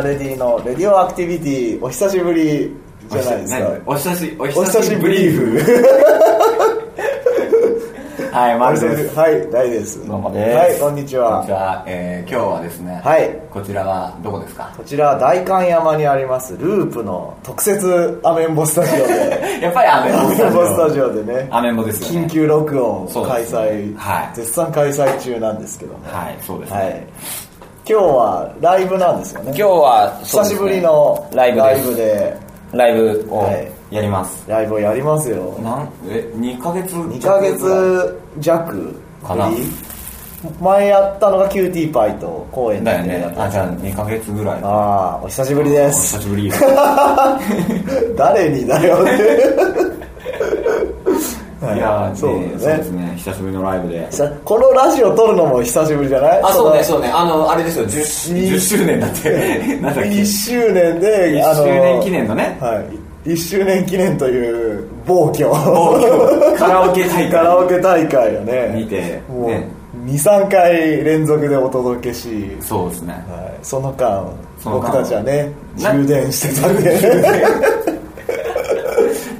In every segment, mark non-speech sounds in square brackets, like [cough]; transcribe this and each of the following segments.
んばんは。こんばんは。ホンダレディのレディオアクティビティ、お久しぶりじゃないですか。お久し、おお久しぶりーフ。[laughs] はい、マルです。はい、大です。どうもです。はい、こんにちは。こんにちは。えー、今日はですね、はいこちらはどこですか？こちら、代官山にあります、ループの特設アメンボスタジオで、[laughs] やっぱりアメンアボスタジオでね、アメンボですよね。緊急録音開催、はい絶賛開催中なんですけども、はい、そうですね。はい。今日はライブなんですよね。今日は、ね久しぶりのライブでライブをはいやります。ライブをやりますよ。なん、え、2ヶ月2ヶ月弱かな？前やったのがキューティーパイと公演だよね。あ、じゃあ2ヶ月ぐらい。ああお久しぶりでおす久しぶり。[laughs] 誰にだよねいやー、そうですね。久しぶりのライブで。さこのラジオ撮るのも久しぶりじゃない？あ、そうね、うそうね。あの、あれですよ、10, 10周年だって。[laughs] なんだっけ？1周年で1周年記念のね。はい1周年記念という暴挙 [laughs] カラオケ大会カラオケ大会をね見てもうね23回連続でお届けしそうですね。はい、その間僕たちはねな充電してたんで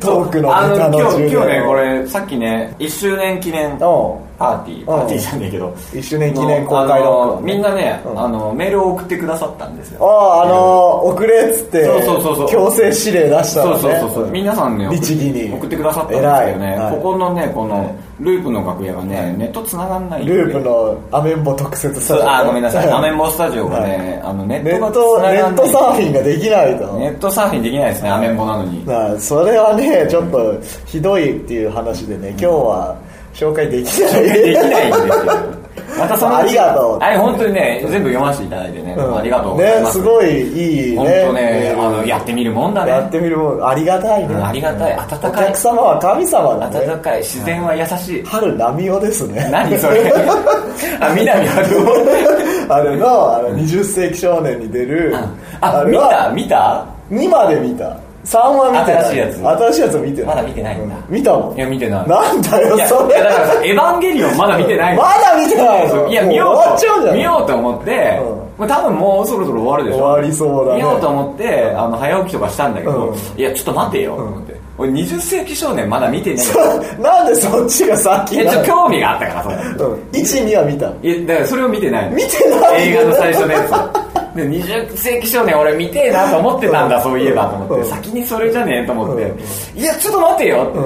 トークのあの今日今日ねこをれさっきね1周年記念う。んパーティー。パーティーじゃねえけど。1周年記念公開の。音みんなね、うん。あのメールを送ってくださったんですよ。あああの遅れっつってそうそうそうそう。強制指令出したのね。そうそうそうそう、皆さんね送っ律儀に。送ってくださったんですけどね、ここのねこのループの楽屋がね、ネット繋がんないループのアメンボ特設ス。タジオあごめんなさい。はアメンボスタジオがね、あのネネットがネ繋がんない。ットサーフィンができないと。ネットサーフィンできないですねアメンボなのに。なあそれはねちょっとひどいっていう話でね今日は紹介できない。できないんですよ。またそのありがとう。あれ本当にね全部読ませていただいてね、うん。ありがとうございます。ねすごいいいね。本当ねうん。あのやってみるもんだね。やってみるもん。ありがたいね、うんありがたい。温かい。お客様は神様だね。温かい。自然は優しい。春波尾ですね。何それ。[laughs] あ南春夫あれのあの20世紀少年に出る、あ見れはた？見た？2まで見た3は見てない。新しいやつ新しいやつ見てない。まだ見てないんだ。う見たもんいや見てない。なんだよいやそれ。いやだからさエヴァンゲリオンまだ見てないの。まだ見てないの？いやも見ようと見ようと思って、うこれ多分もうそろそろ終わるでしょ。終わりそうだね。見ようと思ってあの早起きとかしたんだけど、うん。いやちょっと待てよと思って、俺20世紀少年まだ見てねえよなんでそっちが先えなの？ちょっと興味があったからそれ。うん。12は見た。いやだからそれを見てないの。見てない映画の最初のやつで20世紀少年俺見てえなと思ってたんだ、そういえばと思って、うん。先にそれじゃねえと思って、うん。いやちょっと待てよ。って、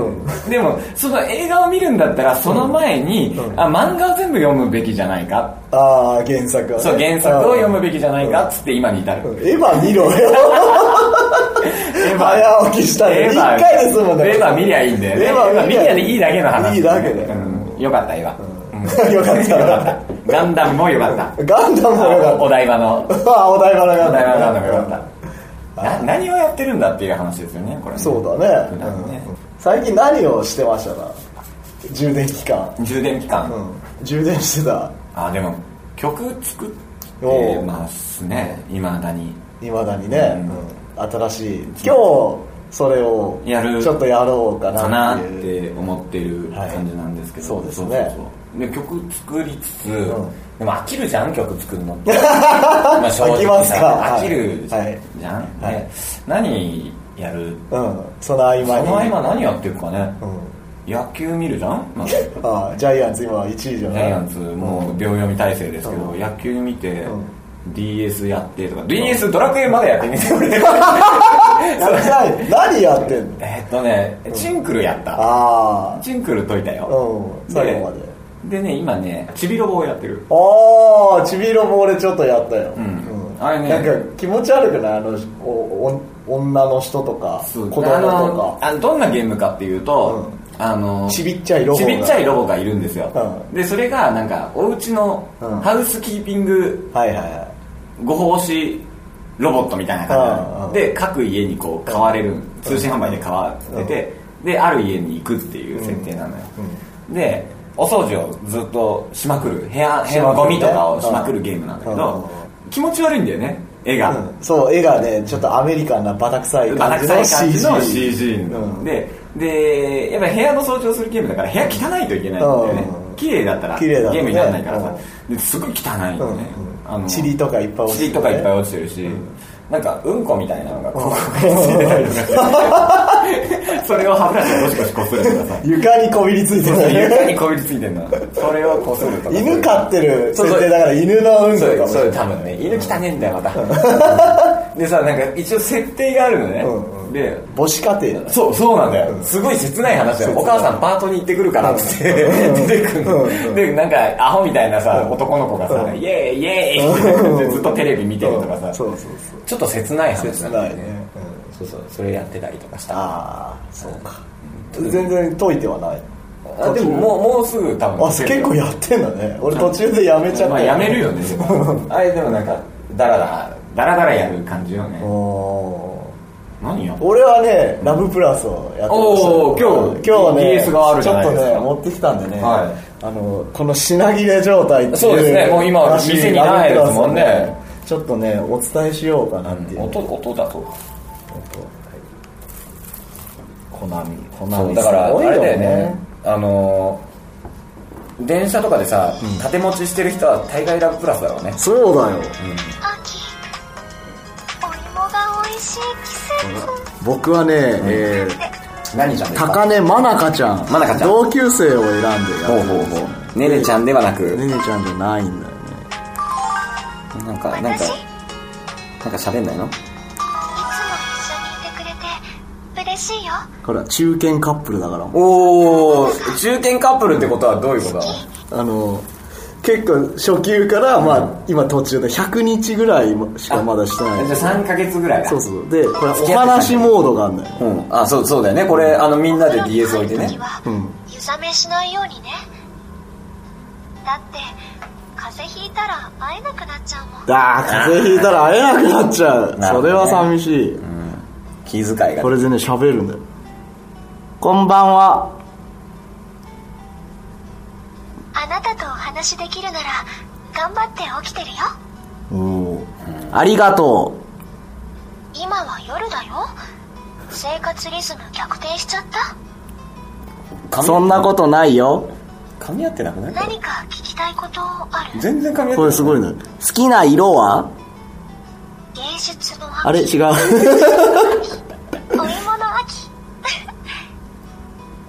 うでもその映画を見るんだったらその前に、うん。あ漫画を全部読むべきじゃないか？ああ原作はね。そう原作を読むべきじゃないか？っつって今に至る、うん。エヴァ見ろよ。エヴァ。早起きしたらエヴァ。一回で済むんだエヴァ見りゃいいんだよね。エヴァ見りゃいい。だけの話いいだけだよ。かったエヴァ、うん。よかっよかったたガンダムもよかった。ガンダムもよかっお台場の。た [laughs] あお台場のガンお台場のガンダムかった。な何をやってるんだっていう話ですよねこれね。そうだね。普段ね。うん。最近何をしてましたか？充電期間充電期間、うん。充電してた。あでも曲作ってますね。いまだに。いまだにね、新しい。今日それをやる。ちょっとやろうかかなっなっていう。て思ってるはい感じなんですけど、そうですねそう。そうで曲作りつつ、ん。でも飽きるじゃん曲作るのって。[laughs] まあ正直飽きますか？さ飽きるじゃん、はい。はい。ね何やる？うん。その合間に。その合間何やってるかね、うん。野球見るじゃん、まあ。ジあジャイアンツ今1位じゃない？ャイアンツもう秒読み体制ですけど、うん。野球見て、ん。DS やってとか。DS ドラクエまでやってみて俺やってない。何やってんの？えっとねチンクルやった。あチンクル解いたあよ。うん。最後まででね今ねちびロボをやってる。ああちびろも俺ちょっとやったよ、うん。あれね。なんか気持ち悪くない？あのおお女の人とか子供とあのかあのどんなゲームかっていうと、あのちびっちゃいロボが。ちびっちゃいロボがいるんですよ、うん。でそれがなんかお家のうん。ハウスキーピングはいはいはい。ご奉仕ロボットみたいな感じなのうんで各家にこう買われる通信販売で買われてである家に行くっていう設定なのよ、でお掃除をずっとしまくる部屋部屋のゴミとかをしまくるゲームなんだけうん。ど気持ち悪いんだよね絵が、うん。そう絵がねちょっとアメリカンなバタ臭い感じの臭い感じの CG CG うん。ででやっぱり部屋の掃除をするゲームだから部屋汚いといけないんだよね。うん。綺麗だったら綺麗だとね。ゲームにならないからさ、ですごい汚いよね、あの塵とかいっぱい落ちてる塵とかいっぱい落ちてるし、なんかうんこみたいなのがここについてたりとかしてそれを歯ブラシでゴシゴシこするとかさ床にこびりついてる床にこびりついてんのそれをこするとか犬飼ってる設定だから犬のうんこそうそう多分ね犬汚ねえんだよまたでさなんか一応設定があるのね、うんで母子家庭。そうそうなんだよ。すごい切ない話だよ。お母さんパートに行ってくるからっつってうん。出てくるうんのでなんかアホみたいなさ男の子がさイエーイイエーイってずっとテレビ見てるとかさ。そうそうそう。ちょっと切ない話切なんだよないね。そうそうそれやってたりとかした。ああそうか。全然解いてはない。あでももうもうすぐ多分あ結構やってんだね。俺途中でやめちゃったまあやめるよね。[laughs] あれでもなんかダラダラダラダラやる感じよね。何や？俺はね、ラブプラスをやってました。おー今日今日はね DS があるじゃないですか。ちょっとね持ってきたんでね、はい。あのこの品切れ状態っていうそうですね。もう今話店にないですもんね。ちょっとねお伝えしようかなっていう、音音だと。コナミコナミ。だからあれだよね。あのー電車とかでさ縦持ちしてる人は大概ラブプラスだろうね。そうだよ。秋お芋が美味しい季節僕はね、え何ちゃ高根まなかちゃん。まなかちゃん。同級生を選んでやほうほうほう。ねねちゃんではなく。ねねちゃんじゃないんだよね。なんかなんかなんか喋んないの？いつも一緒にいてくれて嬉しいよ。これは中堅カップルだから。おお中堅カップルってことはどういうことだあの結構初級から、まあ、今途中で100日ぐらいしかまだしてない。じゃあ3ヶ月ぐらいだ。そうそう。でこれお話モードがあるんだよ。ねうん。あそうそうだよね。これあのみんなで DS 置いてね。うん。湯冷めしないようにね。だって風邪ひいたら会えなくなっちゃうもん。あー風邪ひいたら会えなくなっちゃう、[laughs] ね。それは寂しい、気遣いが。これでね喋るんだよ。こんばんはなたとお話できるなら頑張って起きてるよ。おおありがと今は夜だよ。生活リズム逆転しちゃった。うそんなことないよ。噛み合ってなくない？何か聞きたいことある？全然噛み合ってない。これすごいね。好きな色は？芸術のあれ？違う。秋 [laughs] お芋の秋。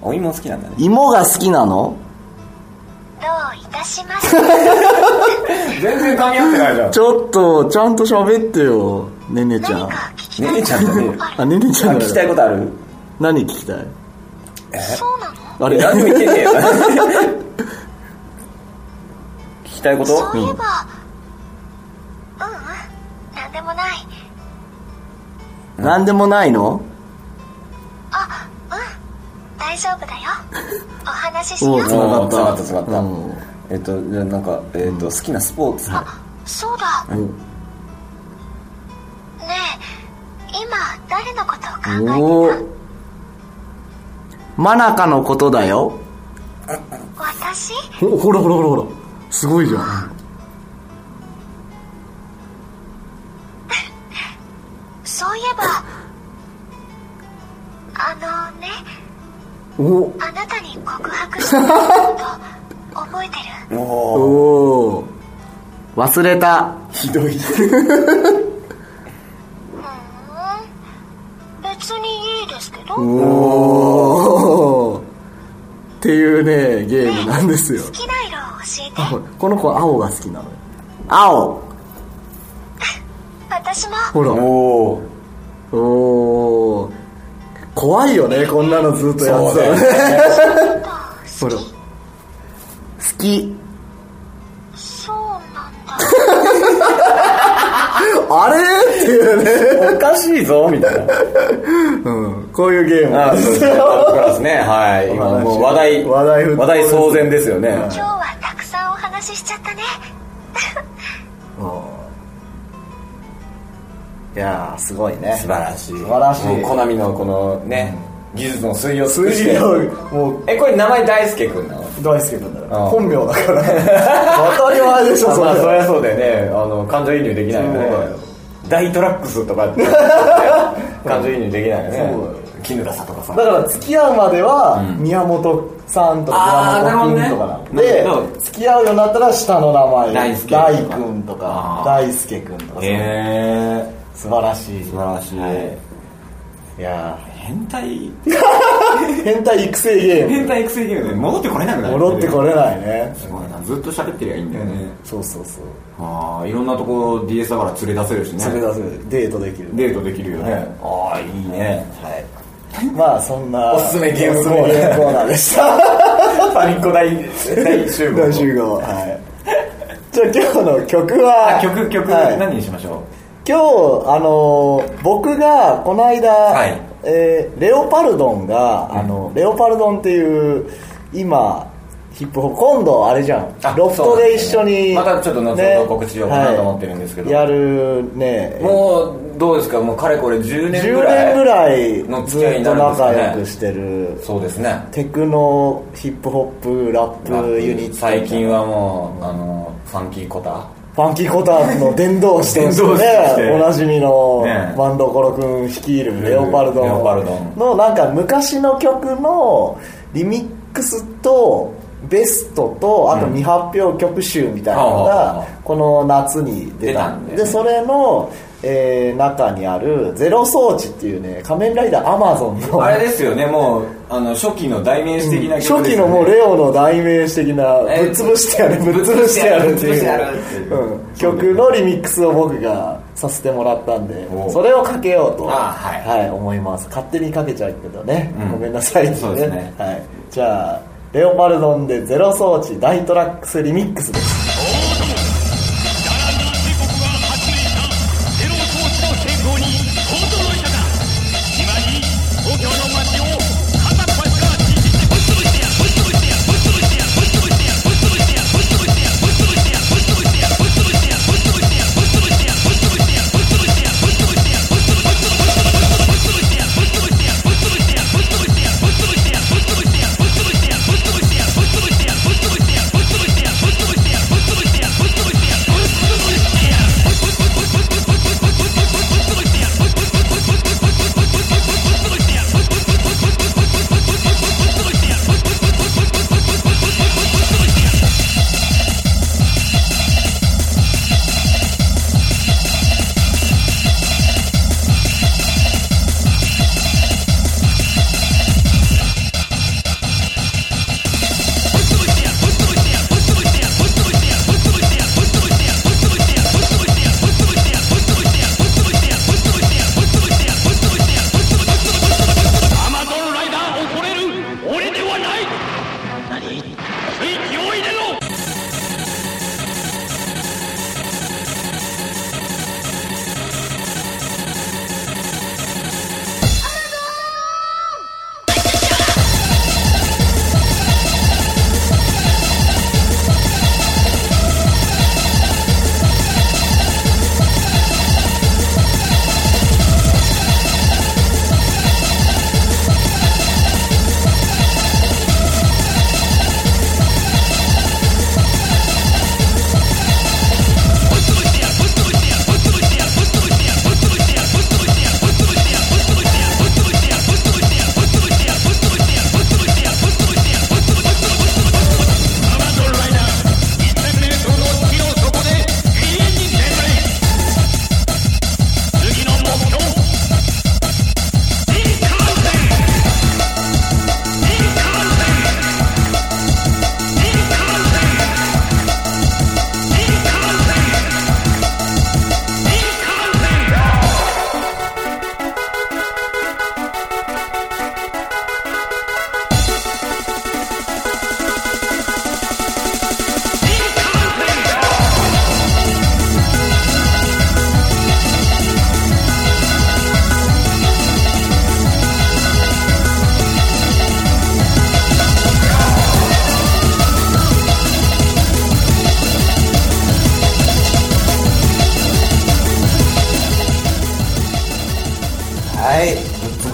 [laughs] お芋好きなんだね。芋が好きなの？どういたしまして [laughs] 全然噛み合ってないじゃん。ちょっとちゃんと喋ってよねねちゃん。ねねちゃんってね。あねねちゃんだ聞きたいことある？何聞きたい？そうなの？あれ？何も言ってねえよ。[laughs] 聞きたいこと？そういえば、うん、うんなんでもない。何でもないの？あうん大丈夫だよお話ししおようおつながった。つながったつながった。うん。えっとじゃあなんかえっと好きなスポーツ。あそうだ。うん。ねえ今誰のことを考えおおて真中のことだよ。た私？ほほらほらほらほら。すごいじゃん。[laughs] そういえばあのねお。あなた [laughs] 覚えてる？おおお忘れた。ひどい。ふーん。別にいいですけど。おおっていうねゲームなんですよ。好きな色を教えて。この子は青が好きなのよ。青。私も。ほら。おお怖いよねこんなのずっとやってたら。ね [laughs] ほら好き。そうなんだ。あれ？っていうねおかしいぞみたいな。うん。こういうゲーム。あそうです。ねクラスね。はい。今もう話題話題話題騒然ですよね。今日はたくさんお話ししちゃったね。[laughs] いやーすごいね。素晴らしい。素晴らしい。コナミのこのね技術の推移を尽く数字もうえこれ名前大輔君なの？大輔君だから。本名だから。[laughs] 当たり前でしょあまあそりれゃそうだよね。あの感情移入できないよね。大トラックスとかって。感情移入できないよね。そう [laughs] 絹笠とかさ。だから付き合うまではうん。宮本さんとか宮本君とかなるほなで付き合うようになったら下の名前。大輔大君とか大輔君とかへえ素晴らしい。素晴らしい、はい。いや変態。ー変態育成ゲーム。変態育成ゲームで戻ってこれなくなる。戻ってこれないね。すごいな。ずっと喋ってりゃいいんだよね、そうそうそう。ああいろんなとこ DS だから連れ出せるしね。それ出せるデートできる。デートできるよね、はい。ああいいね。はい。まあそんなおすすめゲームコーナー。でした。[laughs] パニッコ大大集合。大集合。はい。じゃあ今日の曲はあ曲曲、はい。何にしましょう？今日あのー僕がこの間、はいえーレオパルドンが、あのレオパルドンっていう今ヒップホップ今度あれじゃん。あロフトで一緒に、ね。またちょっと後ほど告知しようかなと思ってるんですけど。やるね。もうどうですか？もうかれこれ10年ぐ10らい年ぐらいのず付き合いになっとるんですかね仲良くしてるそうですね。テクノヒップホップラップユニット最近はもうあのファンキーコタファンキーコタンの伝道師としてねおなじみのね。バンドコロ君率いるレオパルド。のなんか昔の曲のリミックスとベストとあと未発表曲集みたいなのがあこの夏に出た。んでそれの、えー中にある「ゼロ装置」っていうね仮面ライダーアマゾンの。あれですよねもうあの初期の代名詞的な曲ですよね。初期のもうレオの代名詞的なぶっえ潰してやるぶっ潰してやるっていう。ぶっ潰してやるっていう。うん。曲のリミックスを僕がさせてもらったんでおそれをかけようとあはい。思います。勝手にかけちゃうけどね、うん。ごめんなさいそうですね。はい、じゃあレオパルドンでゼロ装置大トラックスリミックスです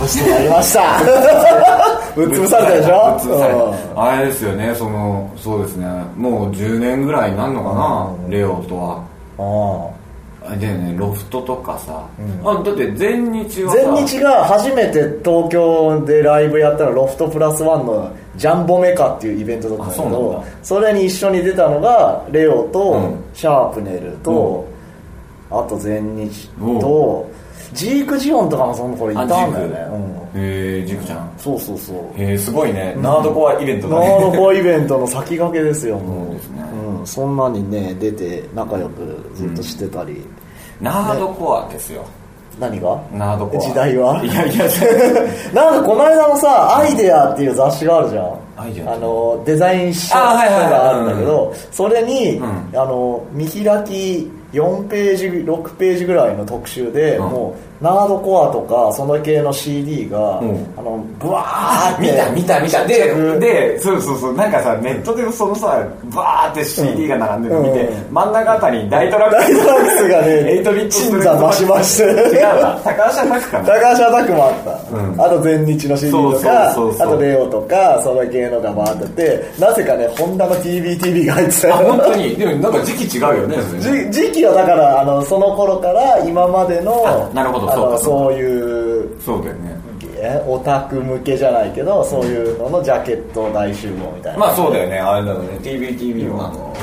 してやりました。[laughs] ぶっ潰されたでしょ？あれですよね。そのそうですね。もう10年ぐらいになるのかな、レオとは。ああ。だよね。ロフトとかさ、あだって全日はさ。全日が初めて東京でライブやったらロフトプラスワンのジャンボメカっていうイベントだったんだけどだ。それに一緒に出たのがレオと、うん。シャープネルと、あと全日と、ジークジオンとかもその頃いたんだよね、うん、へえジクちゃん。そうそうそう。へえすごいね、ナードコアイベントだナねードコアイベントの先駆けですよもう。そうですね。うん、そんなにね出て仲良くずっとしてたり、ナードコアですよ。何が？ナードコア。時代は？いやいや。[laughs] なんかこの間のさ「アイデア」っていう雑誌があるじゃん。あのデザイン書あはいはいはい。があるん。だけどそれに、ん。あの見開き4ページ6ページぐらいの特集で、うん。もうナードコアとかその系の CD が、うん。あのブワーって見た見た見た。ででそうそうそう。なんかさネットでそのさバーって CD が並んでるの見て、うん。真ん中あたりに大トラック。大トラックスがね8ビットス鎮座増しまして違うわ。高橋拓かな。高橋アタックもあった、うん。あと全日の CD とかあとレオとかその系のが回って。てなぜかねホンダの TBTV が入ってたよ。あ本当に。でもなんか時期違うよね時期はだからあのその頃から今までのあなるほどそうか。そういうそうだよね。えオタク向けじゃないけどそういうののジャケット大集合みたいな。まあそうだよね。あれだよね。TVTV のあの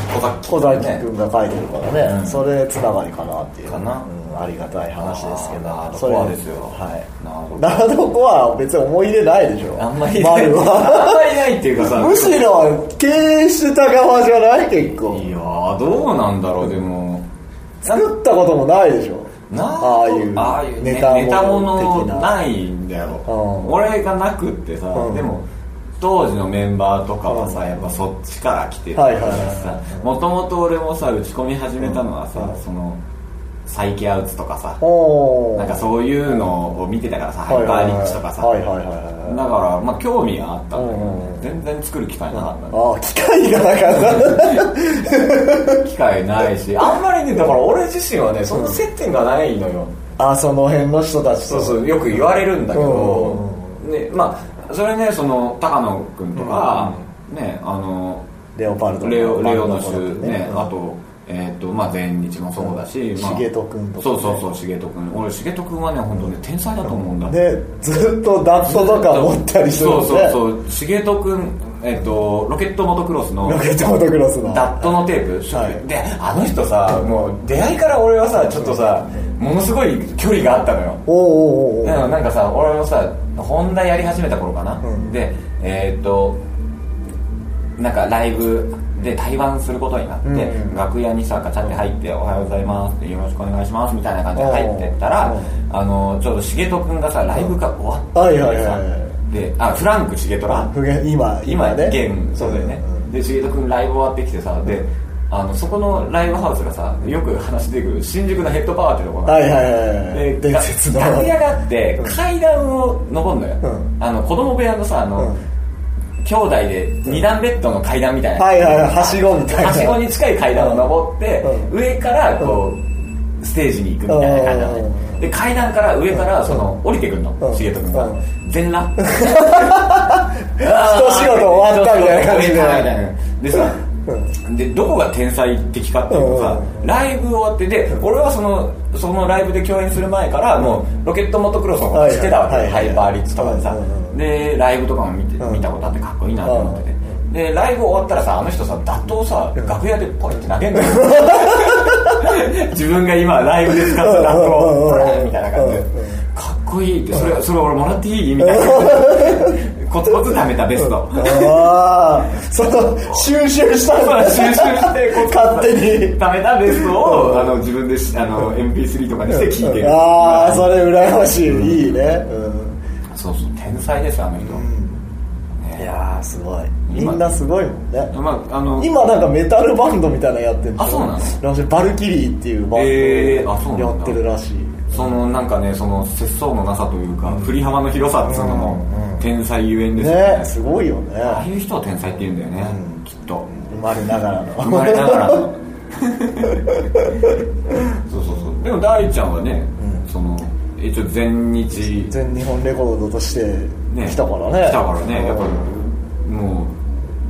小崎君が書いてるからね、うん。それつながりかなっていう。かな。うんありがたい話ですけど。それコアですよ。はい。ナードナードコアは別に思い入れないでしょ。あんまりない。丸あんはまりないっていうかさ。[laughs] むしろ経営してた側じゃない？結構。いやーどうなんだろうでも。作ったこともないでしょ。なああいうああいうネタネタもものなないんだよ、うん。俺がなくってさ、うん。でも当時のメンバーとかはさ、うん。やっぱそっちから来てるからさはいもともと俺もさ打ち込み始めたのはさ、うん。そのサイケアウツとかさなんかそういうのを見てたからさ、ハイパーリッチとかさ、だからまあ興味があったんだけど、全然作る機会なかったああ機会がなかった。機会ないし [laughs] あんまりねだから俺自身はねその接点がないのよ、あその辺の人たちと。そうそうよく言われるんだけど、うね、まあそれねその高野君とか、ねあのレオパルドレオレオの種ね、うんあとえっ、とまあ全日もそうだし、まあ、重人君とかね。そうそうそう重人君。俺重人君はね本当ね天才だと思うんだ、でずっとダットとか持ったりするんそうでそうそう。重人君えっ、とロケットモトクロスのロケットモトクロスの。ダットのテープ、はい。であの人さもう出会いから俺はさちょっとさものすごい距離があったのよ。おおおうおなんかさ俺もさホンダやり始めた頃かな、うん。でえーっとなんかライブで対バンすることになって、うん。うん楽屋にさガチャって入って「おはようございます」って「よろしくお願いします」みたいな感じで入ってったらう。んあのちょうど重人君がさライブが終わったはいはいはいはい。であフランク重人ら今今ね。現そうだよね、うん。で重人君ライブ終わってきてさであのそこのライブハウスがさよく話出てくる新宿のヘッドパワーってところはいはいはいはいで伝説の。楽屋があって階段を登るのよ、うん。あの子供部屋のさあの、うん兄弟で二段ベッドの階段みたいな、はいはいはいはしごみたいな。はしごに近い階段を登って、う上からこう、ステージに行くみたいな感じなのねうん。で階段から上からその降りてくるの。うん。重人君が。うん。全裸。[laughs] 一仕事終わったみたいな感じで。[laughs] 一仕事終わったみたいなでどこが天才的かっていうとさ、ライブ終わってで俺はそのそのライブで共演する前からもうロケットモトクロスのことしてたわけ、はいはい。ハイパーリッチとかでさ、うんうんうん。でライブとかも見て、うん。見たことあってかっこいいなと思ってて、でライブ終わったらさあの人さダットをさ、楽屋でポイって投げんのよ。[laughs] 自分が今ライブで使ったダットをみたいな感じで、かっこいいって。それそれ俺もらっていい？みたいな [laughs] コツコツ貯めたベスト。ああその収集したんだ。収集して勝手に。貯めたベストをあの自分でしあの MP3 とかにして聴いてる。ああそれ羨ましい、いいね、そうそう天才ですあの人、うん、いやーすごい。み今んなすごいもんね。まああの今なんかメタルバンドみたいなのやってるあそうなの？バルキリーっていうバンドやってるらしい、そのなんかねその節操のなさというか、振り幅の広さっていうのも天才ゆえんですよね。ねすごいよね。ああいう人を天才って言うんだよね、きっと。生まれながらの。生まれながらの。[laughs] そうそうそう。でも大ちゃんはね、その一応全日全日本レコードとしてね来たからね。来たからね。やっぱりも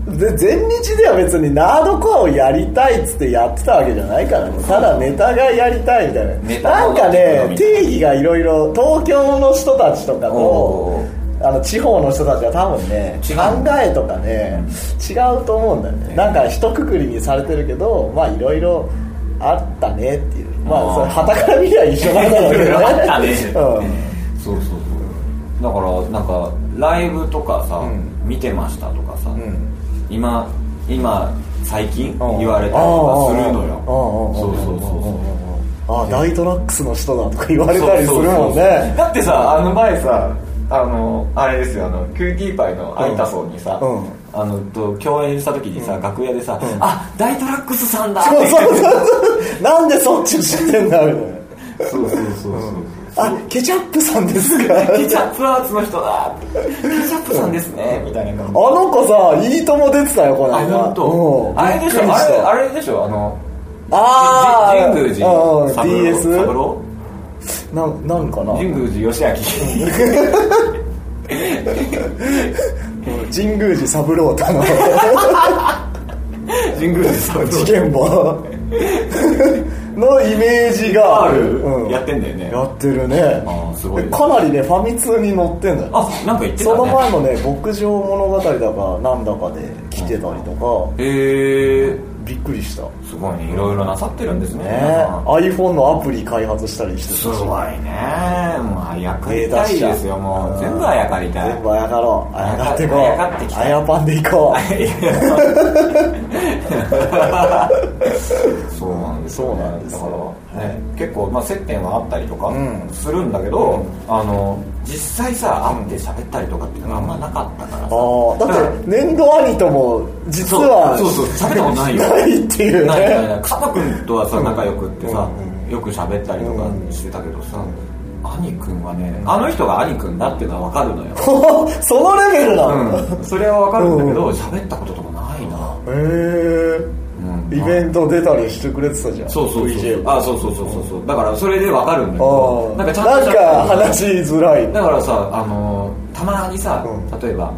[laughs] で前日では別にナードコアをやりたいっつってやってたわけじゃないからね。ただネタがやりたいみたいな。なんかねの定義がいろいろ東京の人たちとかおとあの地方の人たちは多分ね考えとかね違うと思うんだよね。なんか一括りにされてるけどまあいろいろあったねっていう。まあそれあー旗から見りゃ一緒なんだろうけどね。[laughs] あったね。[laughs] うん。そうそうそう。だからなんかライブとかさ、うん。見てましたとか今今最近うん言われたりとかするのよ。そうそうそうそう。あ大トラックスの人だとか言われたりするもんね。だってさあの前さあのあれですよあのキューティーパイのアイタソンにさ、うん。あのと共演した時にさ、楽屋でさ、あ大トラックスさんだって。そうそうそう。そうなんでそっち知ってんだみたいな。そうそうそうそうあケチャップさんですか？ケチャップアーツの人だ。ケチャップさんですね。みたいな感じ。あの子さいいとも出てたよこのあ間あれでしょ？あれあれでしょ？あのあー。じ神宮寺 DS なん。なんかな？神宮寺義明。う [laughs] ん神宮寺三郎太の。[laughs] 神宮寺三郎。事件簿のイメージが。ある、うん。やってんだよね。やってるね。あーすごい。でかなりねファミ通に載ってんだよ。あなんか言ってたね。その前もね牧場物語だかなんだかで来てたりとか、へえびっくりした。ねすごいね。いろいろなさってるんですね。え iPhone のアプリ開発したりしてすごいね。もうあやかりたいですよもう全部あやかりたい全部あやかろう。あやかっていこう。あやかってきた。あやパンでいこ [laughs] そうなんですよね。そうなんですよ。だからね結構まあ接点はあったりとかん。するんだけど、あの実際さ会って喋ったりとかっていうのがあんまなかったからうさ、ああだって年度兄とも実はそうそう喋ったことないよ。ないっていう。ないないな君とはさ仲良くってさ、うよく喋ったりとかしてたけどさ、兄君はねあの人が兄君だっていうのは分かるのよ。[laughs] そのレベルなの、へうん。それは分かるんだけど喋ったこととかないな。えうんイベント出たりしてくれてたじゃん。そうそうそう VJ あそうそうそうそうそう。だからそれで分かるんだけどあ。なんかちゃんなんと。か話しづらい。だからさあのたまにさ、うん。例えば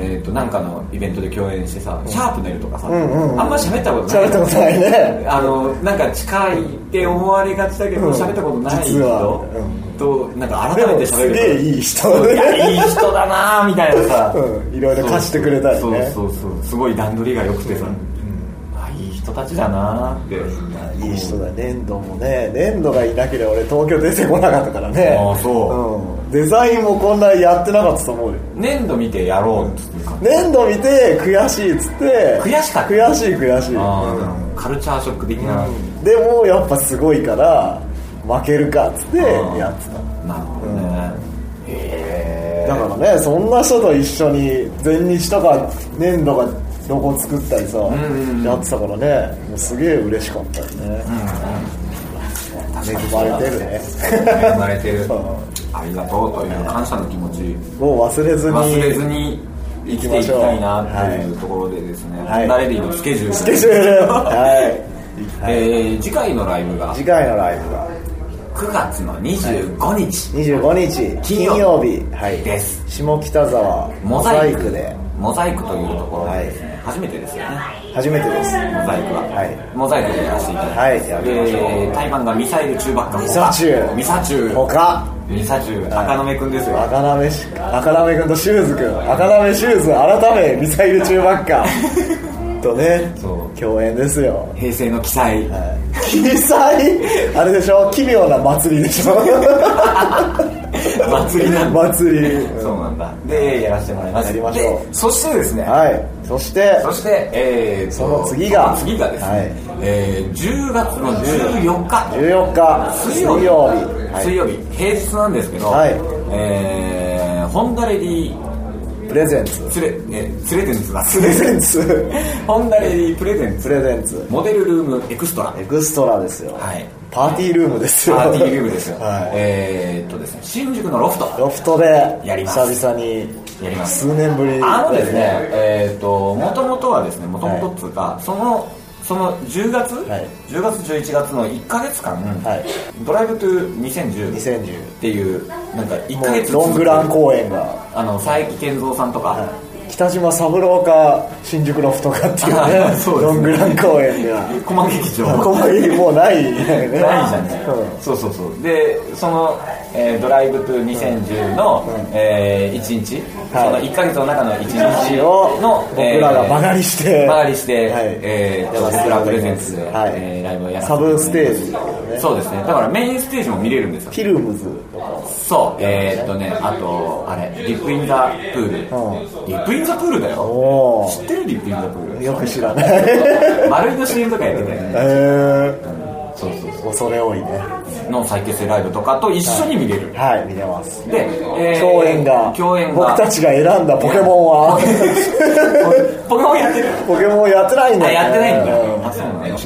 えー、となんかのイベントで共演してさ、シャープネルとかさ、んうんうん。あんま喋ったことない。喋ったことないね。[laughs] あのなんか近いって思われがちだけどうん。喋、ったことない人うんとなんか改めて喋るすげえいい人いやいい人だなみたいなさ、[laughs] うん。いろいろ貸してくれたりね。そうそうそう。すごい段取りが良くてさ、い人たちだなって。いい人だ粘土もね粘土がいなければ俺東京出てこなかったからね。ああそう。うん、デザインもこんなやってなかったと思うよ。粘土見てやろうっつって。か粘土見て悔しいっつって。悔しかった。悔しい悔しい、あうーカルチャーショック的な、ん。でもやっぱすごいから負けるかっつってやってた。なるほどね、へえだからねそんな人と一緒に全日とか粘土がロゴ作ったりさ、んうんやってたからね。もうすげえ嬉しかったよね、恵まれてるね。生まれてる。[laughs] う。んありがとうという感謝の気持ち。もう忘れずに忘れずに生きていきたいなっていうところでですね、はい。ホンダレディのスケジュールスケジュール [laughs] はい、えー次回のライブが。次回のライブが。9月の25日、25日金金曜曜日。はい。です。下北沢モザイク。で。モザイクというところでですね、初めてですよね。初めてです。モザイクは、はい。モザイクでやらせていただいて、はいやで対バンがミサイル中ばっかミサチュウミサチュウ他。ミサチュウ赤目くんですよ、赤なめし赤なめくんとシューズくん。赤なめシューズ改めミサイル中ばっか。[laughs] とねそう。共演ですよ。平成の記載、奇祭あれでしょ？奇妙な祭りでしょ？[laughs] [laughs] 祭りなんだ祭りそうなんだ。でやらせてもらいます。やりましょう。でそしてですね、はい。そしてそして、えーと、その次が次がですね、はい。えー10月の14日。14日。水曜日。水曜日。はい。水曜日。平日なんですけど、はい。えーホンダレディプレゼンツ。ツレえツレゼンツだプレゼンツホンダレディプレゼンプツレゼンツ。モデルルームエクストラ。エクストラですよ。はいパーティールームですよ。パーティールームですよ、はい。えーっとですね新宿のロフト。ロフトでやります。久々にやります。数年ぶり。あのですね、えっ、と、もともとはですね、もともとっつうか、その、その10月、はい。10月11月の1ヶ月間、はい。ドライブトゥ2010っ2010ていう、なんか1もヶ月うロングラン公演が。あの、佐伯健三さんとか、はい。来北島三郎か新宿ロフトかっていうあね [laughs] そうですね。ロングラン公演では駒劇場。細劇もうないね。ないじゃん。ね、そうそうそう。でその、えードライブトゥ2010の、え1日、はい。その1か月の中の1日うんをの僕らが間借りして。間借りして、はい。えー、僕らプレゼンツで、はい。えーライブをやサてブステージね。そうですね。だからメインステージも見れるんですよ。フィルムズとか。そう。えー、っとねあとあれ dip in the pool、dip in the pool だよ。おお知ってる dip in the pool？よく知らない。[laughs] 丸井の CM とかやってたよね。えそうそうー、恐れ多いね。そうの再結成ライブとかと一緒に見れる、はい見れます。で、えー共演が共演が。僕たちが選んだポケモンは。[laughs] ポケモンやってる。ポケモンやってないんだねやってないんだ、うん。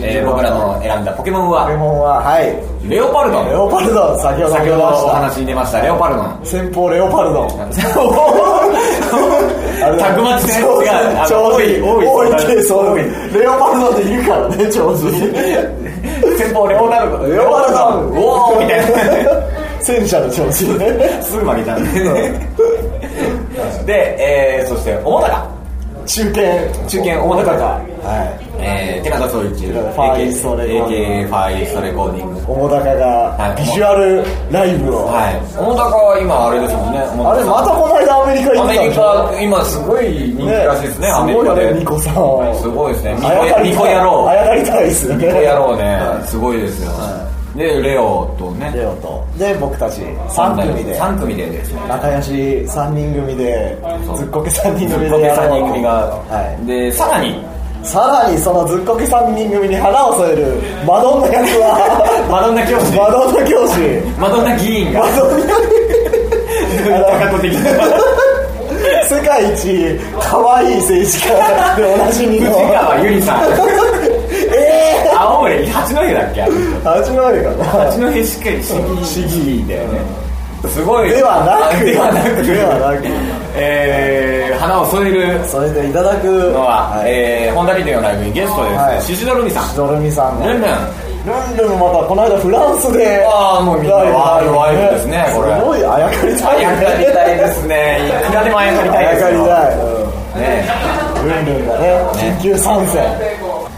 えー僕らの選んだポケモンは？ポケモンははい。レオパルド。ンレオパルド。ン先ほど先ほどお話に出ました。レオパルド。ン先方レオパルド。ン [laughs] タグマチ戦があの長寿多い。多い多い。系そう。レオパルドンでいるからね長寿先方レオナルド。レオパルドンおおみたいな戦車の長寿ね。[laughs] すぐ負けちゃうんでね [laughs] で、えー、そして桃高中堅中堅桃高はい。えー、寺田総一 AK ファーイーストレコーディング。桃高はい。がビジュアルライブを。はい。桃高は今あれですもんね。あれまたこの間アメリカ行アメリカ今すごい人気らしいですねアメリカで。さん。すごいですね。ミあやかりコ野郎あやかりたいですよね。ミコ野郎ね。すごいですよでレオとね。レオと。で僕たち3組で。3組でですね。仲良し3人組でずっこけ3人ずっこけ組でやろう3人組が、はい。でさらに。さらにそのずっこけ3人組に花を添えるマドンナ役は。[laughs] マドンナ教師。マドンナ教師。マドンナ議員が。マドンナ。[laughs] 世界一可愛い政治家でおなじみの。藤川ゆりさん。え青森八戸だっけ？あの人えー、始まるかな。八戸しっかり市議だよね。すごい。ではなく。ではなく。ではなく。えー、花を添える。それでいただく。のは、はい。えー、ホンダビデオのライブにゲストです。ね、はい。シシドルミさん。ドルミさんがルンルンルンルンまたこの間フランスであーもうみんなワールドワイドですねこれ。すごいあやかりたいね。あやかりたいですね。いくらでもあやかりたいですよ。あやかりたい、ねうん、ルンルンがね緊急参戦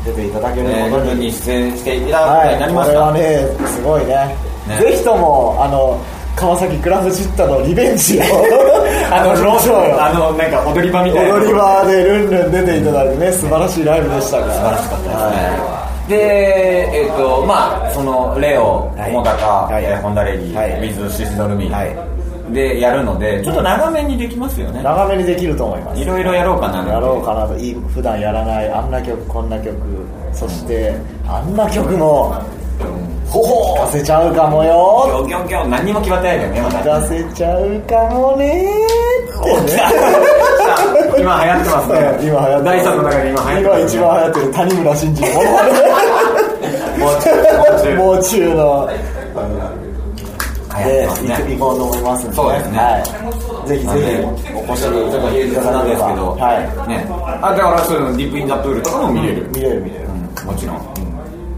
出ていただけるねことに出演していただくことになりはい、こました、れはねすごいね。ね。ぜひともあの川崎クラブチッタのリベンジを [laughs] あのローションああのなんか踊り場みたいな。踊り場でルンルン出ていただいてね素晴らしいライブでしたから素晴らしかったで、えっ、と、まあ、その、レオ、はい。桃高、はい。えーホンダレディ、はい。ウィズ・シスドルミ、はいで、やるので、ちょっと長めにできますよね。長めにできると思いますいろいろやろうかな。やろうかなといい普段やらないあんな曲こんな曲そしてあんな曲もほほーせちゃうかもギよョギョギョ、何にも決まってないけどね、まだ。出せちゃうかもねーってね [laughs] 今流行ってますね。今流行って第3の中で今流行って今ます、一番流行ってる谷村新司のもう中、もう中。もう中ので流行こうと思いますんでそうですね。はい、ぜひぜひお越しちょっと平日なんですけど、はい。ね。あ、だからそういうの、ディップインザプールとかも見れる。見れる見れる、もちろん。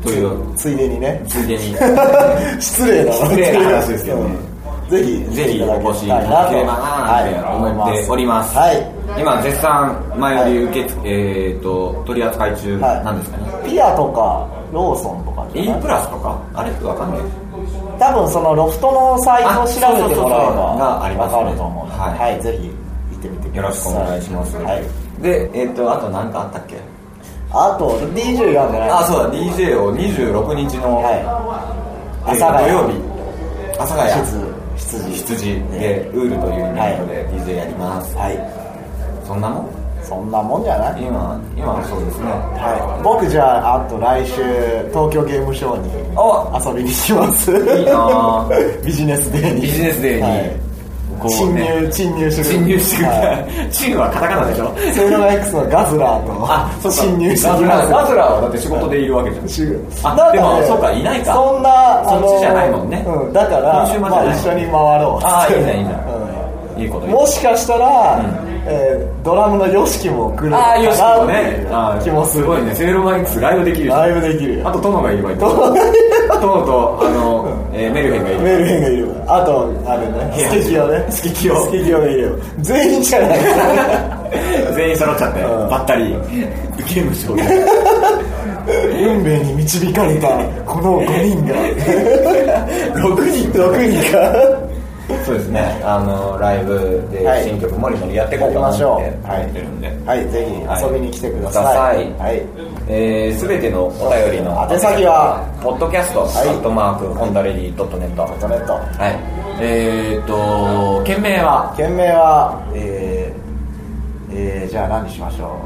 という、ついでにね。ついでに。[laughs] 失礼な失礼な話ですけどね。うんぜひぜひお越しいただければなって思っております。はい。今絶賛前より受け付け、えっと取り扱い中はいなんですかね。ピアとかローソンとか E プラスとか？あれ？わかんない。多分そのロフトのサイトを調べてもらえばがありますねわかると思うのではいはい、ぜひ行ってみてください。よろしくお願いします。はい。でえっ、とあと何かあったっけ？あと DJ がんじゃない？あそうだ DJ を26日の、はい。土曜日。阿佐ヶ谷。羊羊羊でウールというユニットで DJ やります。はい。そんなもん？そんなもんじゃない。今今はそうですね。はい、僕じゃああと来週東京ゲームショウにお遊びに行きます。いいな。ぁ [laughs] ビジネスデーに。ビジネスデーに。はい。侵ね。入侵入する。侵入してくはる。チンはカタカナでしょ？セイノガ X のガズラーとあ、そうか。侵入してガズきます。ラーガズラーはだって仕事でいるわけじゃん。しあでもねそうかいないか。そんなそっちじゃないもんね。うん、だからまあ、一緒に回ろうあーいいねいいね。うん。いいこともしかしたら、えードラムの YOSHIKI も来るのかああ、よしなもね。あー気もする。ごいね。セールマイクスライブできるし。ライブできるよ。あと、トノがいればいい。トトノノと、あの、えーメルヘンがいる。メルヘンがいる。わあとあれね。スケキヨね。スケキヨ。スケキヨがいるよ。全員じゃない。[laughs] 全員揃っちゃって、うん。ばったりゲームしよう運命に導かれたこの5人が。[laughs] 6人。6人かそうですね。あのライブではい。新曲もりもりやっていこうかなって思ってるんで、はい。ぜひ遊びに来てください。はい。はい。えー、全てのお便りの宛先は？ポッドキャスト、いアットマークホンダレディドットネット。はい。えー、っと件名は？件名はえー、えー、じゃあ何にしましょ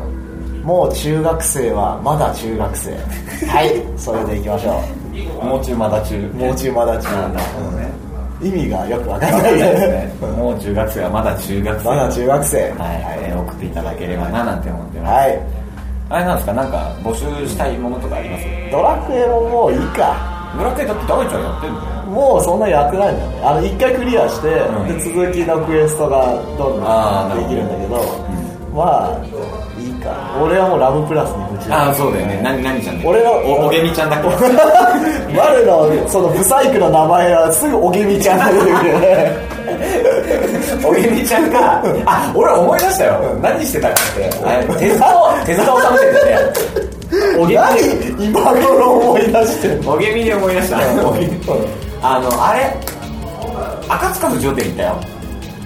う？もう中学生はまだ中学生。[laughs] はい。それでいきましょもう中まだ中。うもう中まだ中。なんだろうね意味がよくわかんないですね。もう中学生はまだ中学生。まだ中学生はい、えー送っていただければななんて思ってます、はい。あれなんですか？なんか募集したいものとかあります？ドラクエももういいか。ドラクエだって大ちゃんやってんの？もうそんなやってないんだよね。あの一回クリアして、ん。で続きのクエストがどんどんできるんだけど。まあいいか。俺はもうラブプラスに夢中あ。あそうだよね。何何ちゃんだ俺のおおげみちゃんだっけ？[laughs] 我のそのブサイクの名前はすぐおげみちゃんが出てくるよね。[laughs] おげみちゃんがあ俺思い出したよ。何してたかって。手塚を [laughs] 手塚治虫ってておげ何今頃思い出してんの？みおげみで思い出した。あのあれ？赤塚不二夫店行ったよ。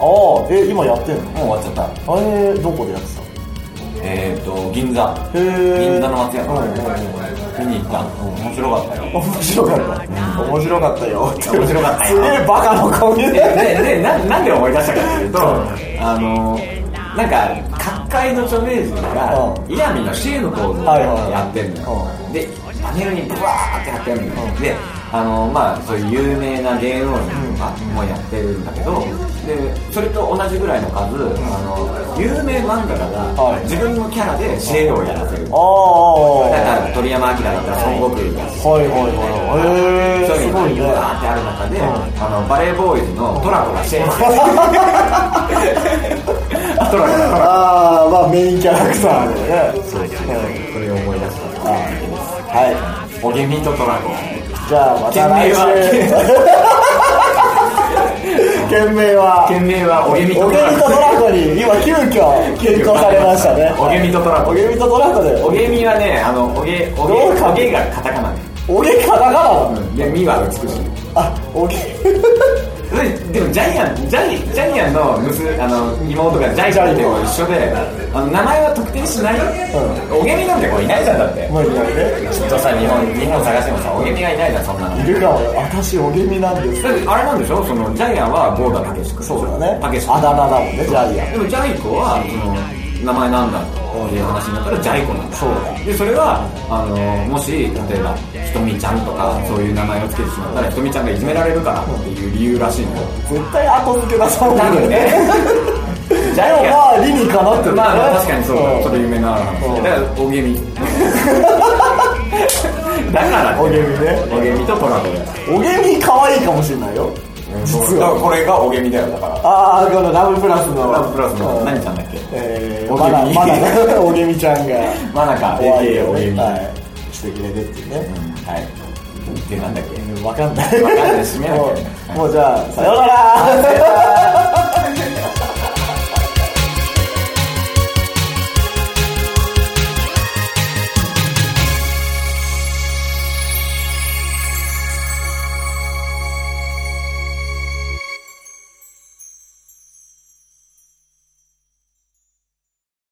ああえ今やってんの？もう終わっちゃった。あれどこでやってたえっ、ー、と銀座。銀座の松屋。うん見に行った。面白かったよ。面白かった、面白かったよ。面白かったよ。すげえバカのコミュニででななんで思い出したかっていうと、あのなんか各界の著名人がうイヤミのシエのポーズをやってるのよ、でパネルにブワーって貼ってあるのよ、であのまあそういう有名な芸能人とかもやってるんだけどでそれと同じぐらいの数、あの有名漫画家がはい。自分のキャラでシエをやらせる、だから鳥山明だったら孫悟空やしはいはいはい。そういうのがバー。ってある中で、あのバレーボーイズのトラコがシェイあトラコだトラコああまあメインキャラクターでねそうそうそれを思い出したはいおげみとトラコじゃあまた来週件名は。件名はおげみとおげトラコみとトラコに今急遽検討されましたね。おげみとトラコ。おげみとトラコで。おげみはねあのおげおげおげがカタカナおげカタカナなの？でみは美しい。あおげででもジャイアンジャイジャイアンの娘あの妹がジャイアンっても一緒であの名前は特定しない、おげみなんて子いないじゃんだって。まあいないね。きっとさ日本日本探してもさおげみがいないじゃんそんなの。いるかも。私おげみなんです。あれなんでしょ？そのジャイアンはゴーダたけし君そうだね。たけしあだ名だもんねジャイアン。でもジャイコはその名前なんだっていう話になったらジャイコなんだ。そでそれはあのもし例えばひとみちゃんとかそういう名前をつけてしまったらひとみちゃんがいじめられるからっていう理由らしいのよ。絶対後付けだそう。多分ねジャイでもまあ理にかなってる。ねまあまあ確かにそう。だ、んそれ有名な話だからおげみだからおげみね。おげみとトラコだよ。おげみ可愛いかもしれないよ実は。これがおげみだよだから。ああこのラブプラスの。ラブプラスの。うん。何ちゃんだっけ？えー、おげみまだまだねおげみちゃんが。まなか。可愛い AKA おげみはい。してくれるっていうね、はい。でなんだっけ？分かんない。わかんない。締めなきゃもうじゃあさようなら